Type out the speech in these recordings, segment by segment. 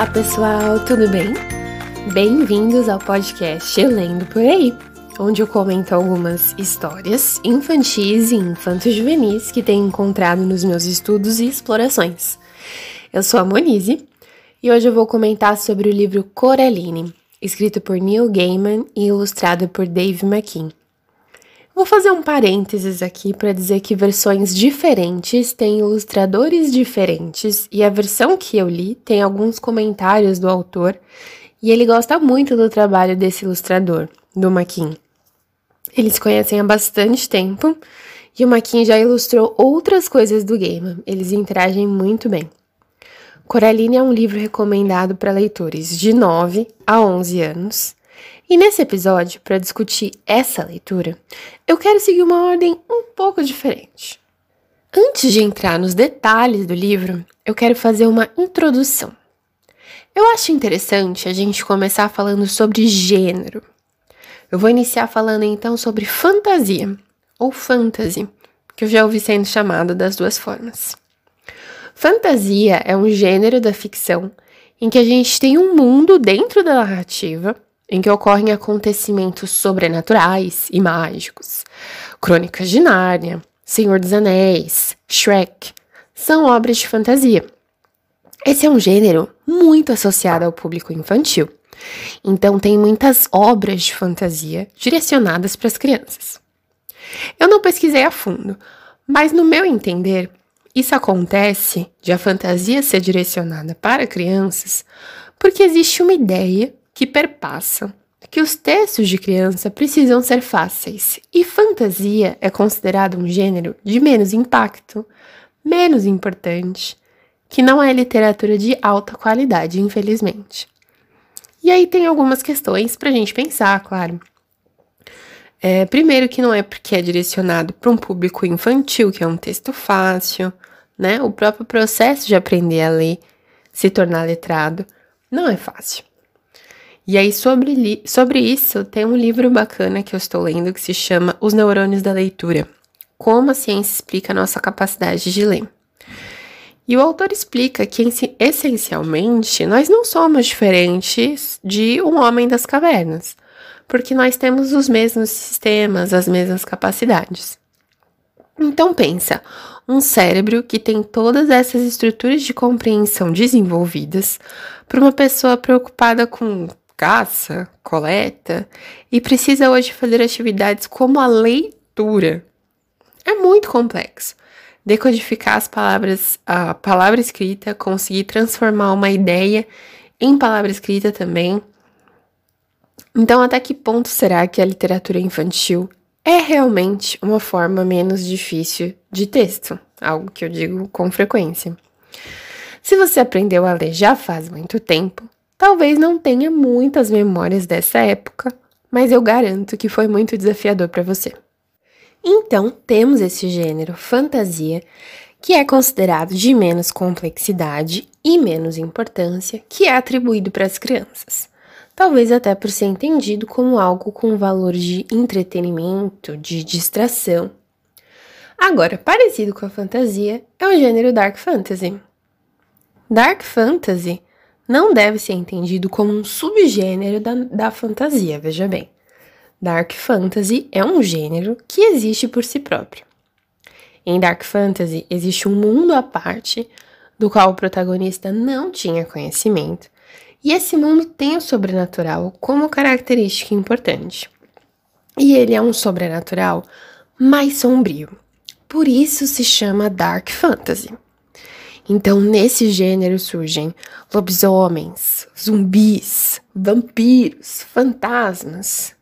Olá pessoal, tudo bem? Bem-vindos ao podcast Lendo por Aí, onde eu comento algumas histórias infantis e infanto-juvenis que tenho encontrado nos meus estudos e explorações. Eu sou a Monize e hoje eu vou comentar sobre o livro Coraline, escrito por Neil Gaiman e ilustrado por Dave McKean. Vou fazer um parênteses aqui para dizer que versões diferentes têm ilustradores diferentes e a versão que eu li tem alguns comentários do autor e ele gosta muito do trabalho desse ilustrador, do Maquin. Eles se conhecem há bastante tempo e o Maquin já ilustrou outras coisas do game. Eles interagem muito bem. Coraline é um livro recomendado para leitores de 9 a 11 anos e nesse episódio, para discutir essa leitura, eu quero seguir uma ordem um pouco diferente. Antes de entrar nos detalhes do livro, eu quero fazer uma introdução. Eu acho interessante a gente começar falando sobre gênero. Eu vou iniciar falando então sobre fantasia, ou fantasy, que eu já ouvi sendo chamado das duas formas. Fantasia é um gênero da ficção em que a gente tem um mundo dentro da narrativa em que ocorrem acontecimentos sobrenaturais e mágicos. Crônicas de Nárnia, Senhor dos Anéis, Shrek são obras de fantasia. Esse é um gênero muito associado ao público infantil. Então, tem muitas obras de fantasia direcionadas para as crianças. Eu não pesquisei a fundo, mas no meu entender, isso acontece de a fantasia ser direcionada para crianças porque existe uma ideia que perpassam que os textos de criança precisam ser fáceis e fantasia é considerado um gênero de menos impacto, menos importante, que não é literatura de alta qualidade, infelizmente. E aí tem algumas questões para a gente pensar, claro. É, primeiro que não é porque é direcionado para um público infantil, que é um texto fácil, né? O próprio processo de aprender a ler, se tornar letrado, não é fácil. E aí, sobre, sobre isso, tem um livro bacana que eu estou lendo que se chama Os Neurônios da Leitura: Como a Ciência Explica a Nossa Capacidade de Ler. E o autor explica que, essencialmente, nós não somos diferentes de um homem das cavernas, porque nós temos os mesmos sistemas, as mesmas capacidades. Então pensa, um cérebro que tem todas essas estruturas de compreensão desenvolvidas para uma pessoa preocupada com caça, coleta e precisa hoje fazer atividades como a leitura. É muito complexo. Decodificar as palavras, a palavra escrita, conseguir transformar uma ideia em palavra escrita também. Então, até que ponto será que a literatura infantil é realmente uma forma menos difícil de texto? Algo que eu digo com frequência. Se você aprendeu a ler já faz muito tempo, Talvez não tenha muitas memórias dessa época, mas eu garanto que foi muito desafiador para você. Então, temos esse gênero fantasia, que é considerado de menos complexidade e menos importância, que é atribuído para as crianças. Talvez até por ser entendido como algo com valor de entretenimento, de distração. Agora, parecido com a fantasia, é o gênero Dark Fantasy. Dark Fantasy não deve ser entendido como um subgênero da, da fantasia, veja bem. Dark Fantasy é um gênero que existe por si próprio. Em Dark Fantasy existe um mundo à parte do qual o protagonista não tinha conhecimento, e esse mundo tem o sobrenatural como característica importante. E ele é um sobrenatural mais sombrio. Por isso se chama Dark Fantasy. Então, nesse gênero surgem lobisomens, zumbis, vampiros, fantasmas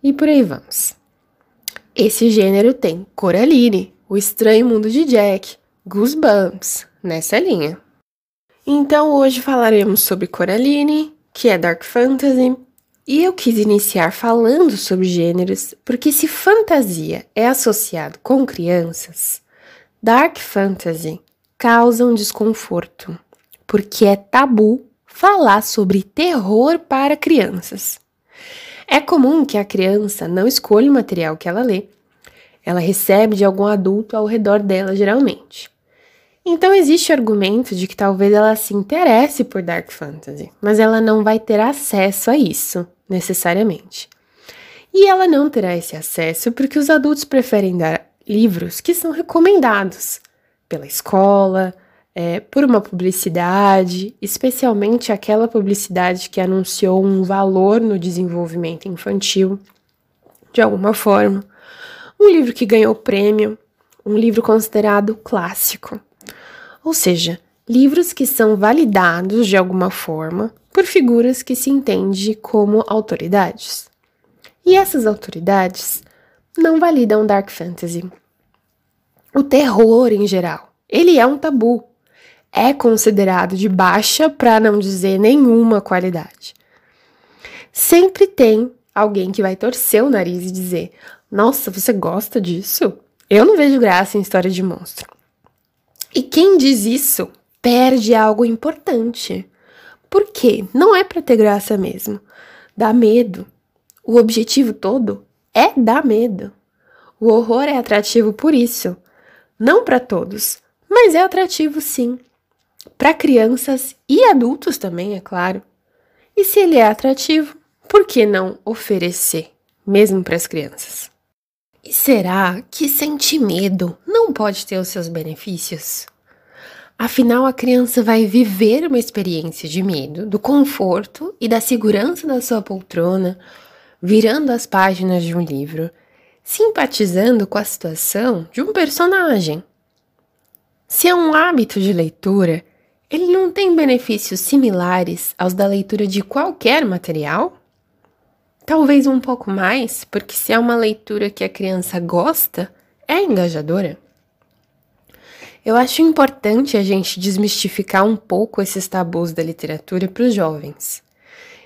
e por aí vamos. Esse gênero tem Coraline, O Estranho Mundo de Jack, Goosebumps, nessa linha. Então, hoje falaremos sobre Coraline, que é Dark Fantasy, e eu quis iniciar falando sobre gêneros porque se fantasia é associado com crianças, Dark Fantasy causam desconforto, porque é tabu falar sobre terror para crianças. É comum que a criança não escolha o material que ela lê, ela recebe de algum adulto ao redor dela, geralmente. Então existe o argumento de que talvez ela se interesse por Dark Fantasy, mas ela não vai ter acesso a isso, necessariamente. E ela não terá esse acesso porque os adultos preferem dar livros que são recomendados pela escola, é, por uma publicidade, especialmente aquela publicidade que anunciou um valor no desenvolvimento infantil, de alguma forma. Um livro que ganhou prêmio, um livro considerado clássico. Ou seja, livros que são validados de alguma forma por figuras que se entende como autoridades. E essas autoridades não validam dark fantasy. O terror em geral, ele é um tabu. É considerado de baixa, para não dizer nenhuma qualidade. Sempre tem alguém que vai torcer o nariz e dizer: Nossa, você gosta disso? Eu não vejo graça em história de monstro. E quem diz isso perde algo importante. Por quê? Não é para ter graça mesmo. Dá medo. O objetivo todo é dar medo. O horror é atrativo por isso. Não para todos, mas é atrativo sim. Para crianças e adultos também, é claro. E se ele é atrativo, por que não oferecer, mesmo para as crianças? E será que sentir medo não pode ter os seus benefícios? Afinal, a criança vai viver uma experiência de medo, do conforto e da segurança da sua poltrona, virando as páginas de um livro, simpatizando com a situação de um personagem. Se é um hábito de leitura, ele não tem benefícios similares aos da leitura de qualquer material? Talvez um pouco mais, porque se é uma leitura que a criança gosta, é engajadora. Eu acho importante a gente desmistificar um pouco esses tabus da literatura para os jovens.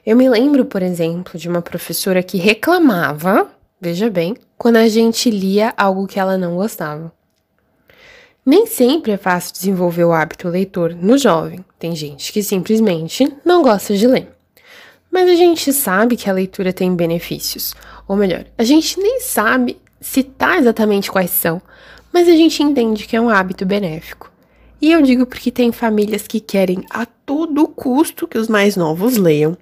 Eu me lembro, por exemplo, de uma professora que reclamava, veja bem, quando a gente lia algo que ela não gostava. Nem sempre é fácil desenvolver o hábito leitor no jovem. Tem gente que simplesmente não gosta de ler. Mas a gente sabe que a leitura tem benefícios. Ou melhor, a gente nem sabe citar exatamente quais são, mas a gente entende que é um hábito benéfico. E eu digo porque tem famílias que querem a todo custo que os mais novos leiam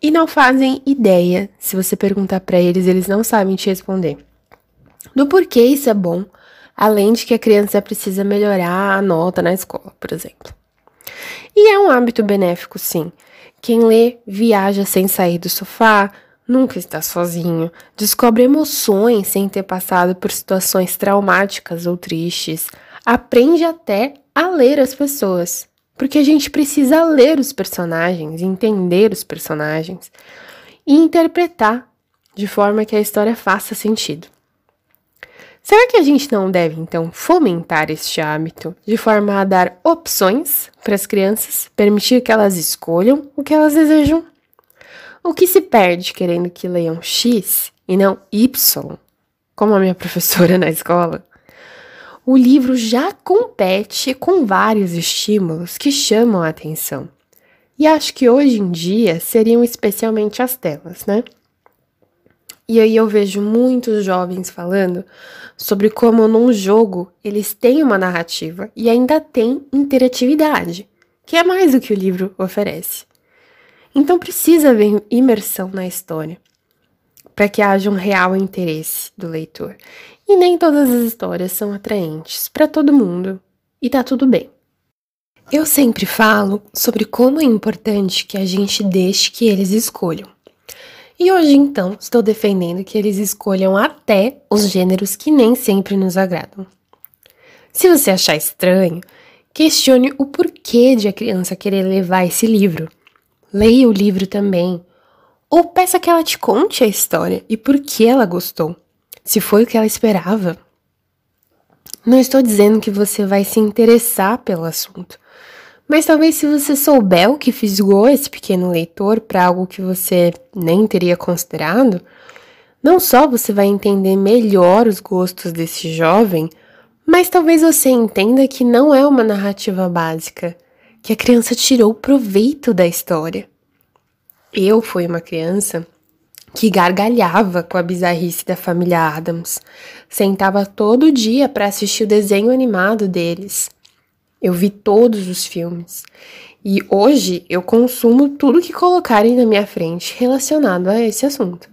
e não fazem ideia. Se você perguntar para eles, eles não sabem te responder. Do porquê isso é bom, além de que a criança precisa melhorar a nota na escola, por exemplo. E é um hábito benéfico, sim. Quem lê viaja sem sair do sofá, nunca está sozinho, descobre emoções sem ter passado por situações traumáticas ou tristes, aprende até a ler as pessoas, porque a gente precisa ler os personagens, entender os personagens e interpretar de forma que a história faça sentido. Será que a gente não deve, então, fomentar este hábito de forma a dar opções para as crianças, permitir que elas escolham o que elas desejam? O que se perde querendo que leiam X e não Y, como a minha professora na escola? O livro já compete com vários estímulos que chamam a atenção. E acho que hoje em dia seriam especialmente as telas, né? E aí eu vejo muitos jovens falando sobre como num jogo eles têm uma narrativa e ainda têm interatividade, que é mais do que o livro oferece. Então precisa haver imersão na história para que haja um real interesse do leitor. E nem todas as histórias são atraentes para todo mundo, e tá tudo bem. Eu sempre falo sobre como é importante que a gente deixe que eles escolham. E hoje, então, estou defendendo que eles escolham até os gêneros que nem sempre nos agradam. Se você achar estranho, questione o porquê de a criança querer levar esse livro. Leia o livro também. Ou peça que ela te conte a história e por que ela gostou, se foi o que ela esperava. Não estou dizendo que você vai se interessar pelo assunto, mas talvez se você souber o que fisgou esse pequeno leitor para algo que você nem teria considerado, não só você vai entender melhor os gostos desse jovem, mas talvez você entenda que não é uma narrativa básica, que a criança tirou proveito da história. Eu fui uma criança que gargalhava com a bizarrice da família Adams, sentava todo dia para assistir o desenho animado deles Eu vi todos os filmes. E hoje eu consumo tudo que colocarem na minha frente relacionado a esse assunto.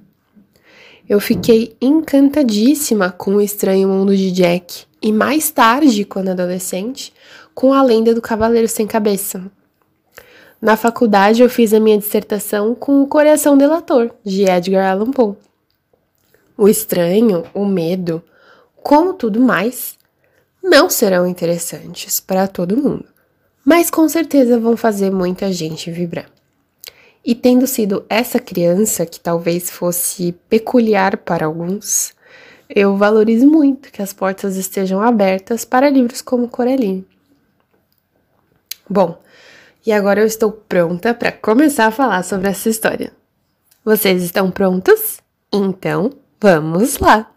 Eu fiquei encantadíssima com o Estranho Mundo de Jack e mais tarde, quando adolescente, com a Lenda do Cavaleiro Sem Cabeça. Na faculdade eu fiz a minha dissertação com O Coração Delator, de Edgar Allan Poe. O estranho, o medo, como tudo mais, não serão interessantes para todo mundo, mas com certeza vão fazer muita gente vibrar. E tendo sido essa criança que talvez fosse peculiar para alguns, eu valorizo muito que as portas estejam abertas para livros como Coraline. Bom, e agora eu estou pronta para começar a falar sobre essa história. Vocês estão prontos? Então, vamos lá!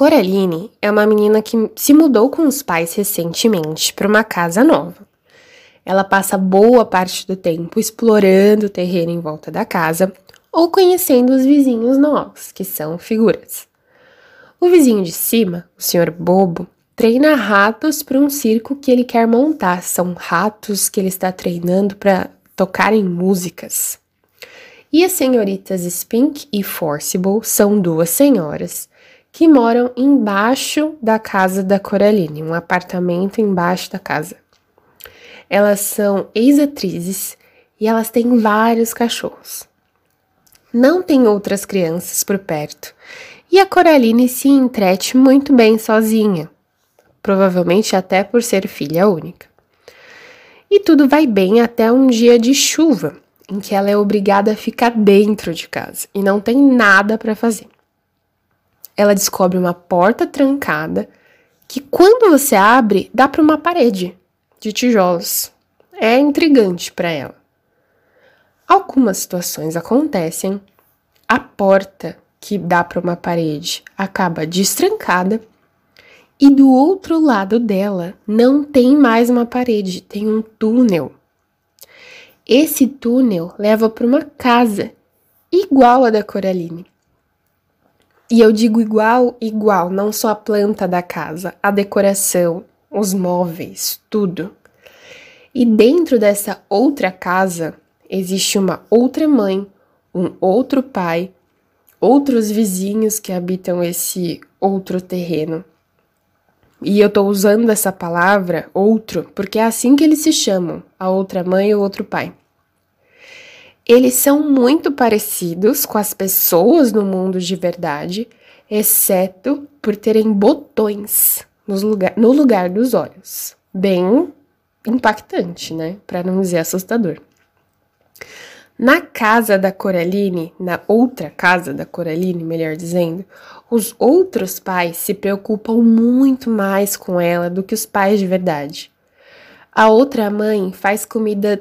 Coraline é uma menina que se mudou com os pais recentemente para uma casa nova. Ela passa boa parte do tempo explorando o terreno em volta da casa ou conhecendo os vizinhos novos, que são figuras. O vizinho de cima, o senhor Bobo, treina ratos para um circo que ele quer montar. São ratos que ele está treinando para tocarem músicas. E as senhoritas Spink e Forcible são duas senhoras que moram embaixo da casa da Coraline, um apartamento embaixo da casa. Elas são ex-atrizes e elas têm vários cachorros. Não tem outras crianças por perto e a Coraline se entrete muito bem sozinha, provavelmente até por ser filha única. E tudo vai bem até um dia de chuva, em que ela é obrigada a ficar dentro de casa e não tem nada para fazer. Ela descobre uma porta trancada que, quando você abre, dá para uma parede de tijolos. É intrigante para ela. Algumas situações acontecem, a porta que dá para uma parede acaba destrancada e do outro lado dela não tem mais uma parede, tem um túnel. Esse túnel leva para uma casa igual a da Coraline. E eu digo igual, igual, não só a planta da casa, a decoração, os móveis, tudo. E dentro dessa outra casa existe uma outra mãe, um outro pai, outros vizinhos que habitam esse outro terreno. E eu tô usando essa palavra outro porque é assim que eles se chamam, a outra mãe e o outro pai. Eles são muito parecidos com as pessoas no mundo de verdade, exceto por terem botões lugar, no lugar dos olhos. Bem impactante, né? Para não dizer assustador. Na casa da Coraline, na outra casa da Coraline, melhor dizendo, os outros pais se preocupam muito mais com ela do que os pais de verdade. A outra mãe faz comida,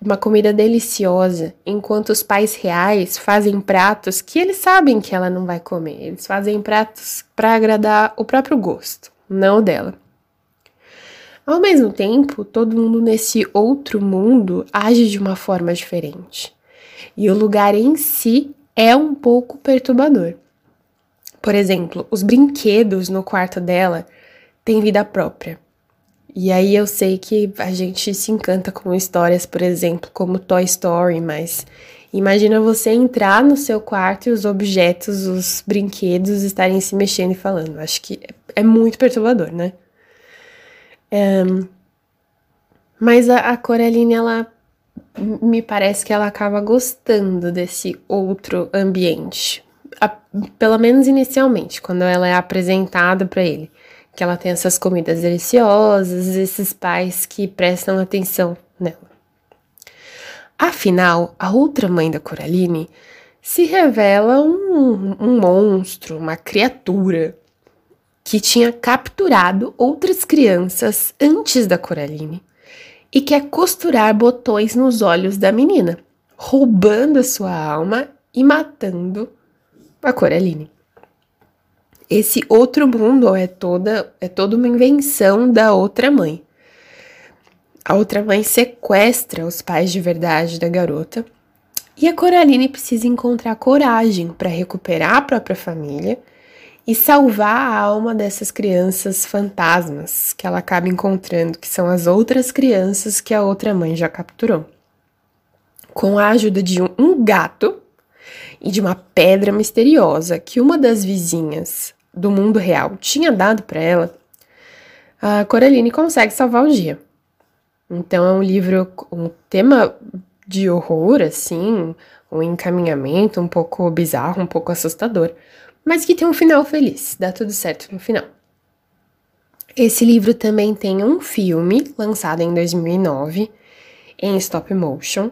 uma comida deliciosa, enquanto os pais reais fazem pratos que eles sabem que ela não vai comer. Eles fazem pratos para agradar o próprio gosto não dela. Ao mesmo tempo, todo mundo nesse outro mundo age de uma forma diferente. E o lugar em si é um pouco perturbador. Por exemplo, os brinquedos no quarto dela têm vida própria. E aí eu sei que a gente se encanta com histórias, por exemplo, como Toy Story, mas imagina você entrar no seu quarto e os objetos, os brinquedos estarem se mexendo e falando. Acho que é muito perturbador, né? É, mas a, a Coraline, ela me parece que ela acaba gostando desse outro ambiente. A, pelo menos inicialmente, quando ela é apresentada para ele. Que ela tem essas comidas deliciosas, esses pais que prestam atenção nela. Afinal, a outra mãe da Coraline se revela um, um monstro, uma criatura que tinha capturado outras crianças antes da Coraline e quer costurar botões nos olhos da menina, roubando a sua alma e matando a Coraline. Esse outro mundo é toda é toda uma invenção da outra mãe. A outra mãe sequestra os pais de verdade da garota e a Coraline precisa encontrar coragem para recuperar a própria família e salvar a alma dessas crianças fantasmas que ela acaba encontrando, que são as outras crianças que a outra mãe já capturou. Com a ajuda de um gato e de uma pedra misteriosa que uma das vizinhas do mundo real tinha dado para ela, a Coraline consegue salvar o dia. Então é um livro, um tema de horror, assim, um encaminhamento um pouco bizarro, um pouco assustador, mas que tem um final feliz, dá tudo certo no final. Esse livro também tem um filme lançado em 2009 em stop motion,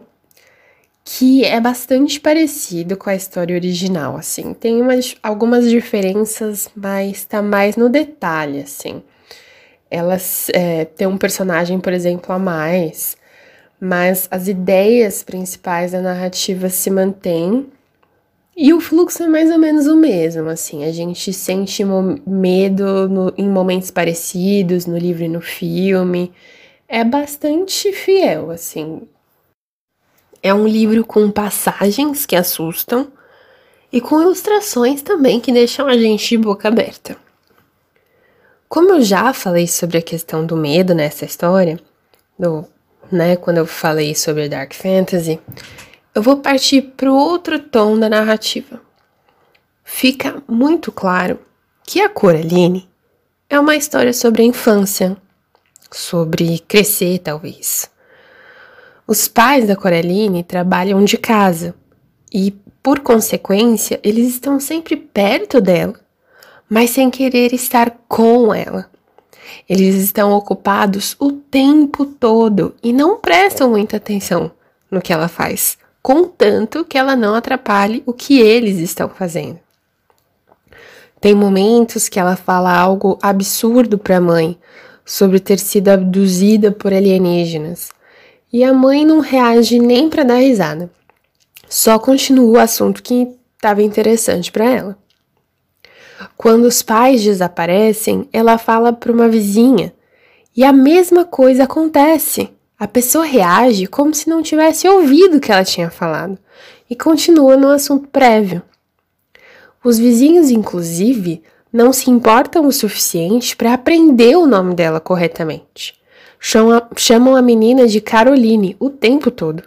que é bastante parecido com a história original, assim. Tem umas, algumas diferenças, mas tá mais no detalhe, assim. Elas é, tem um personagem, por exemplo, a mais, mas as ideias principais da narrativa se mantêm e o fluxo é mais ou menos o mesmo, assim. A gente sente medo no, em momentos parecidos, no livro e no filme. É bastante fiel, assim. É um livro com passagens que assustam e com ilustrações também que deixam a gente de boca aberta. Como eu já falei sobre a questão do medo nessa história, do, né, quando eu falei sobre Dark Fantasy, eu vou partir para outro tom da narrativa. Fica muito claro que a Coraline é uma história sobre a infância, sobre crescer, talvez, os pais da Coraline trabalham de casa e, por consequência, eles estão sempre perto dela, mas sem querer estar com ela. Eles estão ocupados o tempo todo e não prestam muita atenção no que ela faz, contanto que ela não atrapalhe o que eles estão fazendo. Tem momentos que ela fala algo absurdo para a mãe sobre ter sido abduzida por alienígenas e a mãe não reage nem para dar risada. Só continua o assunto que estava interessante para ela. Quando os pais desaparecem, ela fala para uma vizinha e a mesma coisa acontece. A pessoa reage como se não tivesse ouvido o que ela tinha falado e continua no assunto prévio. Os vizinhos, inclusive, não se importam o suficiente para aprender o nome dela corretamente chamam a menina de Caroline o tempo todo.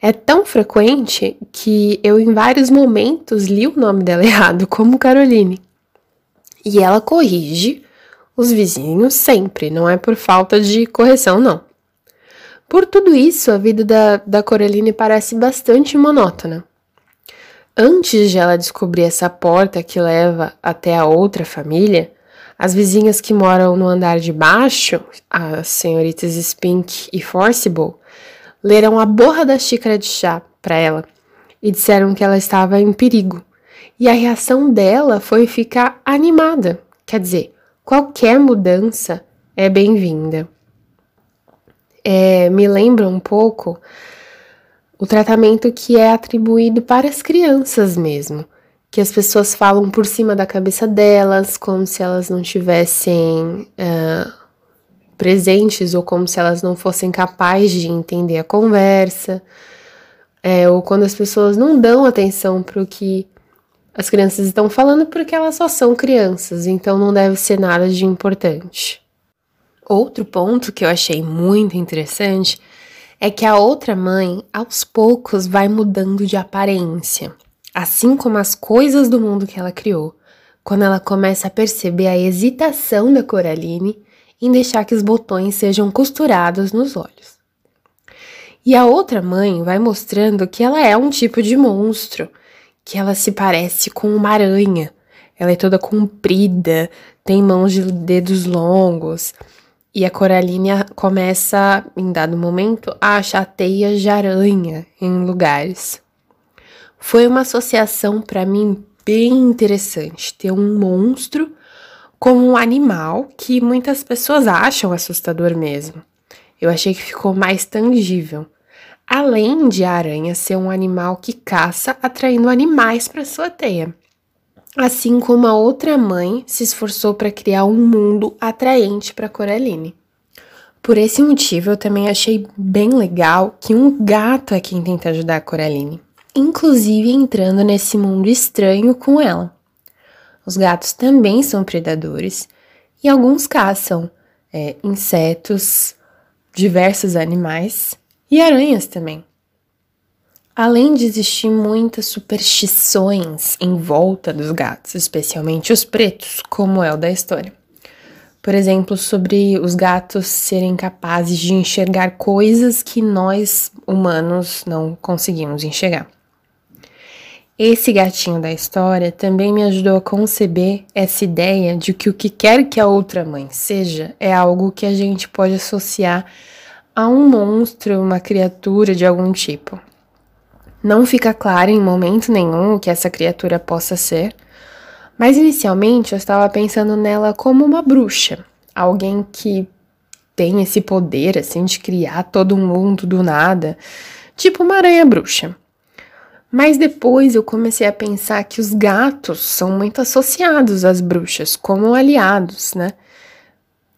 É tão frequente que eu, em vários momentos, li o nome dela errado, como Caroline. E ela corrige os vizinhos sempre, não é por falta de correção, não. Por tudo isso, a vida da, da Coraline parece bastante monótona. Antes de ela descobrir essa porta que leva até a outra família, as vizinhas que moram no andar de baixo, as senhoritas Spink e Forcible, leram a borra da xícara de chá para ela e disseram que ela estava em perigo. E a reação dela foi ficar animada. Quer dizer, qualquer mudança é bem-vinda. É, me lembra um pouco o tratamento que é atribuído para as crianças mesmo que as pessoas falam por cima da cabeça delas, como se elas não tivessem uh, presentes ou como se elas não fossem capazes de entender a conversa, é, ou quando as pessoas não dão atenção para o que as crianças estão falando porque elas só são crianças, então não deve ser nada de importante. Outro ponto que eu achei muito interessante é que a outra mãe, aos poucos, vai mudando de aparência assim como as coisas do mundo que ela criou, quando ela começa a perceber a hesitação da Coraline em deixar que os botões sejam costurados nos olhos. E a outra mãe vai mostrando que ela é um tipo de monstro, que ela se parece com uma aranha. Ela é toda comprida, tem mãos de dedos longos. E a Coraline começa, em dado momento, a achar teias de aranha em lugares. Foi uma associação para mim bem interessante ter um monstro como um animal que muitas pessoas acham assustador mesmo. Eu achei que ficou mais tangível. Além de a aranha ser um animal que caça, atraindo animais para sua teia. Assim como a outra mãe se esforçou para criar um mundo atraente para Coraline. Por esse motivo, eu também achei bem legal que um gato é quem tenta ajudar a Coraline inclusive entrando nesse mundo estranho com ela. Os gatos também são predadores e alguns caçam é, insetos, diversos animais e aranhas também. Além de existir muitas superstições em volta dos gatos, especialmente os pretos, como é o da história. Por exemplo, sobre os gatos serem capazes de enxergar coisas que nós humanos não conseguimos enxergar. Esse gatinho da história também me ajudou a conceber essa ideia de que o que quer que a outra mãe seja é algo que a gente pode associar a um monstro, uma criatura de algum tipo. Não fica claro em momento nenhum o que essa criatura possa ser, mas inicialmente eu estava pensando nela como uma bruxa, alguém que tem esse poder assim de criar todo mundo do nada, tipo uma aranha bruxa. Mas depois eu comecei a pensar que os gatos são muito associados às bruxas como aliados, né?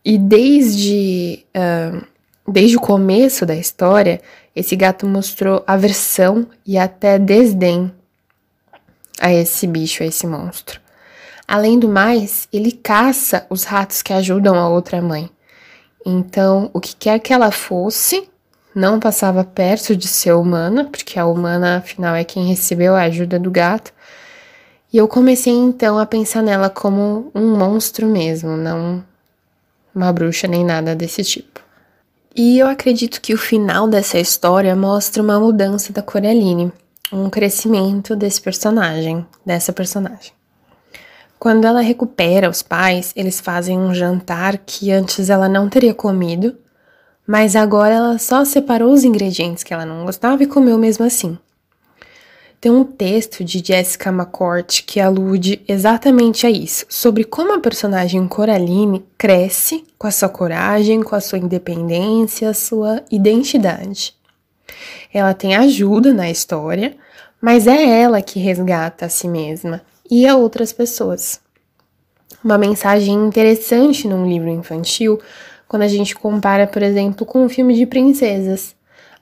E desde, uh, desde o começo da história, esse gato mostrou aversão e até desdém a esse bicho, a esse monstro. Além do mais, ele caça os ratos que ajudam a outra mãe. Então, o que quer que ela fosse, não passava perto de ser humana, porque a humana, afinal, é quem recebeu a ajuda do gato. E eu comecei então a pensar nela como um monstro mesmo, não uma bruxa nem nada desse tipo. E eu acredito que o final dessa história mostra uma mudança da Coraline, um crescimento desse personagem, dessa personagem. Quando ela recupera os pais, eles fazem um jantar que antes ela não teria comido, mas agora ela só separou os ingredientes que ela não gostava e comeu mesmo assim. Tem um texto de Jessica McCourt que alude exatamente a isso, sobre como a personagem Coraline cresce com a sua coragem, com a sua independência, a sua identidade. Ela tem ajuda na história, mas é ela que resgata a si mesma e a outras pessoas. Uma mensagem interessante num livro infantil quando a gente compara, por exemplo, com um filme de princesas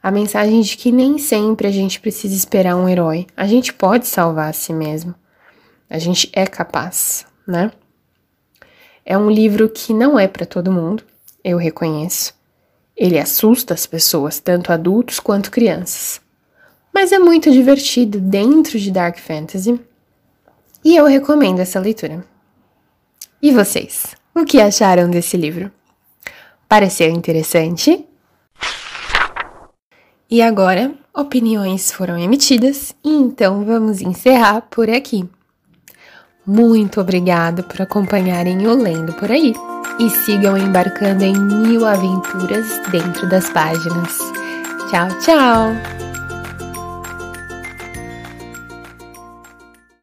a mensagem de que nem sempre a gente precisa esperar um herói. A gente pode salvar a si mesmo. A gente é capaz, né? É um livro que não é para todo mundo, eu reconheço. Ele assusta as pessoas, tanto adultos quanto crianças. Mas é muito divertido dentro de Dark Fantasy. E eu recomendo essa leitura. E vocês? O que acharam desse livro? Pareceu interessante? E agora, opiniões foram emitidas, e então vamos encerrar por aqui. Muito obrigado por acompanharem o Lendo por aí e sigam embarcando em mil aventuras dentro das páginas. Tchau, tchau!